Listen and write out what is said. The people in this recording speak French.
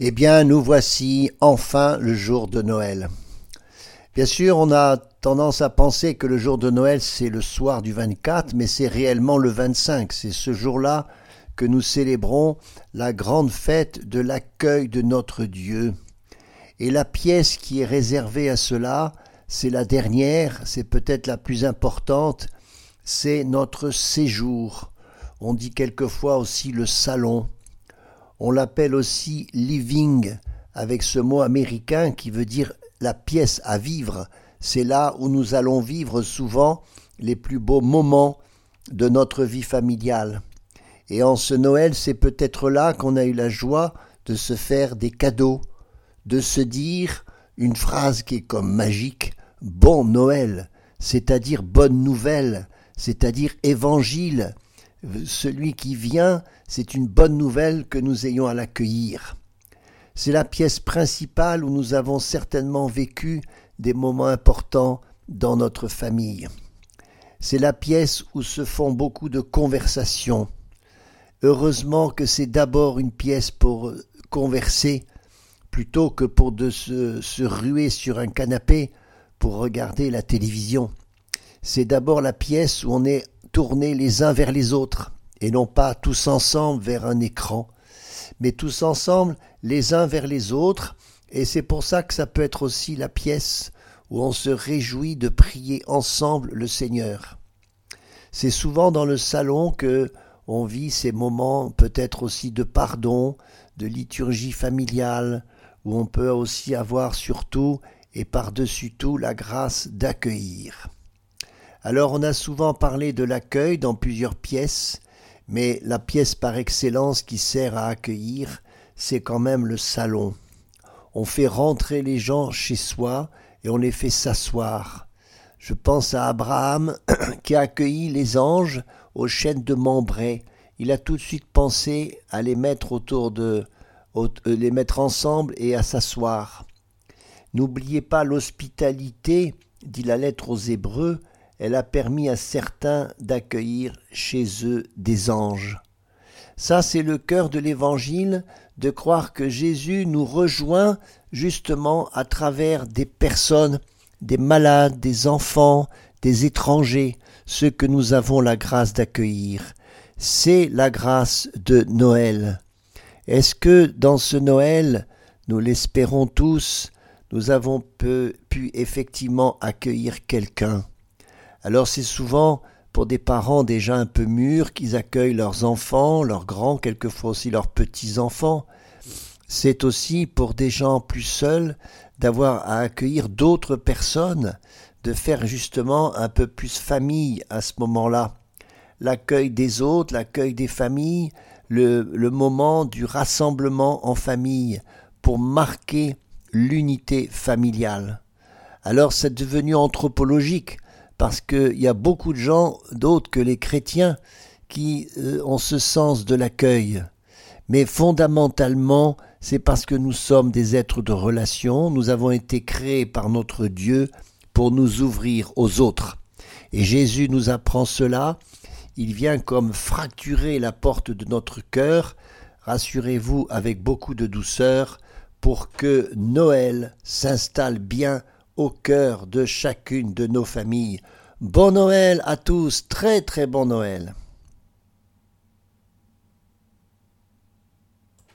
Eh bien, nous voici enfin le jour de Noël. Bien sûr, on a tendance à penser que le jour de Noël, c'est le soir du 24, mais c'est réellement le 25. C'est ce jour-là que nous célébrons la grande fête de l'accueil de notre Dieu. Et la pièce qui est réservée à cela, c'est la dernière, c'est peut-être la plus importante, c'est notre séjour. On dit quelquefois aussi le salon. On l'appelle aussi living, avec ce mot américain qui veut dire la pièce à vivre. C'est là où nous allons vivre souvent les plus beaux moments de notre vie familiale. Et en ce Noël, c'est peut-être là qu'on a eu la joie de se faire des cadeaux, de se dire une phrase qui est comme magique, bon Noël, c'est-à-dire bonne nouvelle, c'est-à-dire évangile, celui qui vient, c'est une bonne nouvelle que nous ayons à l'accueillir. C'est la pièce principale où nous avons certainement vécu des moments importants dans notre famille. C'est la pièce où se font beaucoup de conversations. Heureusement que c'est d'abord une pièce pour converser plutôt que pour se, se ruer sur un canapé pour regarder la télévision. C'est d'abord la pièce où on est tourner les uns vers les autres, et non pas tous ensemble vers un écran, mais tous ensemble les uns vers les autres, et c'est pour ça que ça peut être aussi la pièce où on se réjouit de prier ensemble le Seigneur. C'est souvent dans le salon que on vit ces moments peut-être aussi de pardon, de liturgie familiale, où on peut aussi avoir surtout et par-dessus tout la grâce d'accueillir. Alors on a souvent parlé de l'accueil dans plusieurs pièces, mais la pièce par excellence qui sert à accueillir, c'est quand même le salon. On fait rentrer les gens chez soi et on les fait s'asseoir. Je pense à Abraham qui a accueilli les anges aux chênes de Membray. Il a tout de suite pensé à les mettre autour de euh, les mettre ensemble et à s'asseoir. N'oubliez pas l'hospitalité, dit la lettre aux Hébreux, elle a permis à certains d'accueillir chez eux des anges. Ça, c'est le cœur de l'Évangile, de croire que Jésus nous rejoint justement à travers des personnes, des malades, des enfants, des étrangers, ceux que nous avons la grâce d'accueillir. C'est la grâce de Noël. Est-ce que dans ce Noël, nous l'espérons tous, nous avons pu effectivement accueillir quelqu'un? Alors c'est souvent pour des parents déjà un peu mûrs qu'ils accueillent leurs enfants, leurs grands, quelquefois aussi leurs petits-enfants. C'est aussi pour des gens plus seuls d'avoir à accueillir d'autres personnes, de faire justement un peu plus famille à ce moment-là. L'accueil des autres, l'accueil des familles, le, moment du rassemblement en famille pour marquer l'unité familiale. Alors c'est devenu anthropologique parce qu'il y a beaucoup de gens, d'autres que les chrétiens, qui euh, ont ce sens de l'accueil. Mais fondamentalement, c'est parce que nous sommes des êtres de relation, nous avons été créés par notre Dieu pour nous ouvrir aux autres. Et Jésus nous apprend cela, il vient comme fracturer la porte de notre cœur, rassurez-vous avec beaucoup de douceur, pour que Noël s'installe bien au cœur de chacune de nos familles. Bon Noël à tous, très très bon Noël.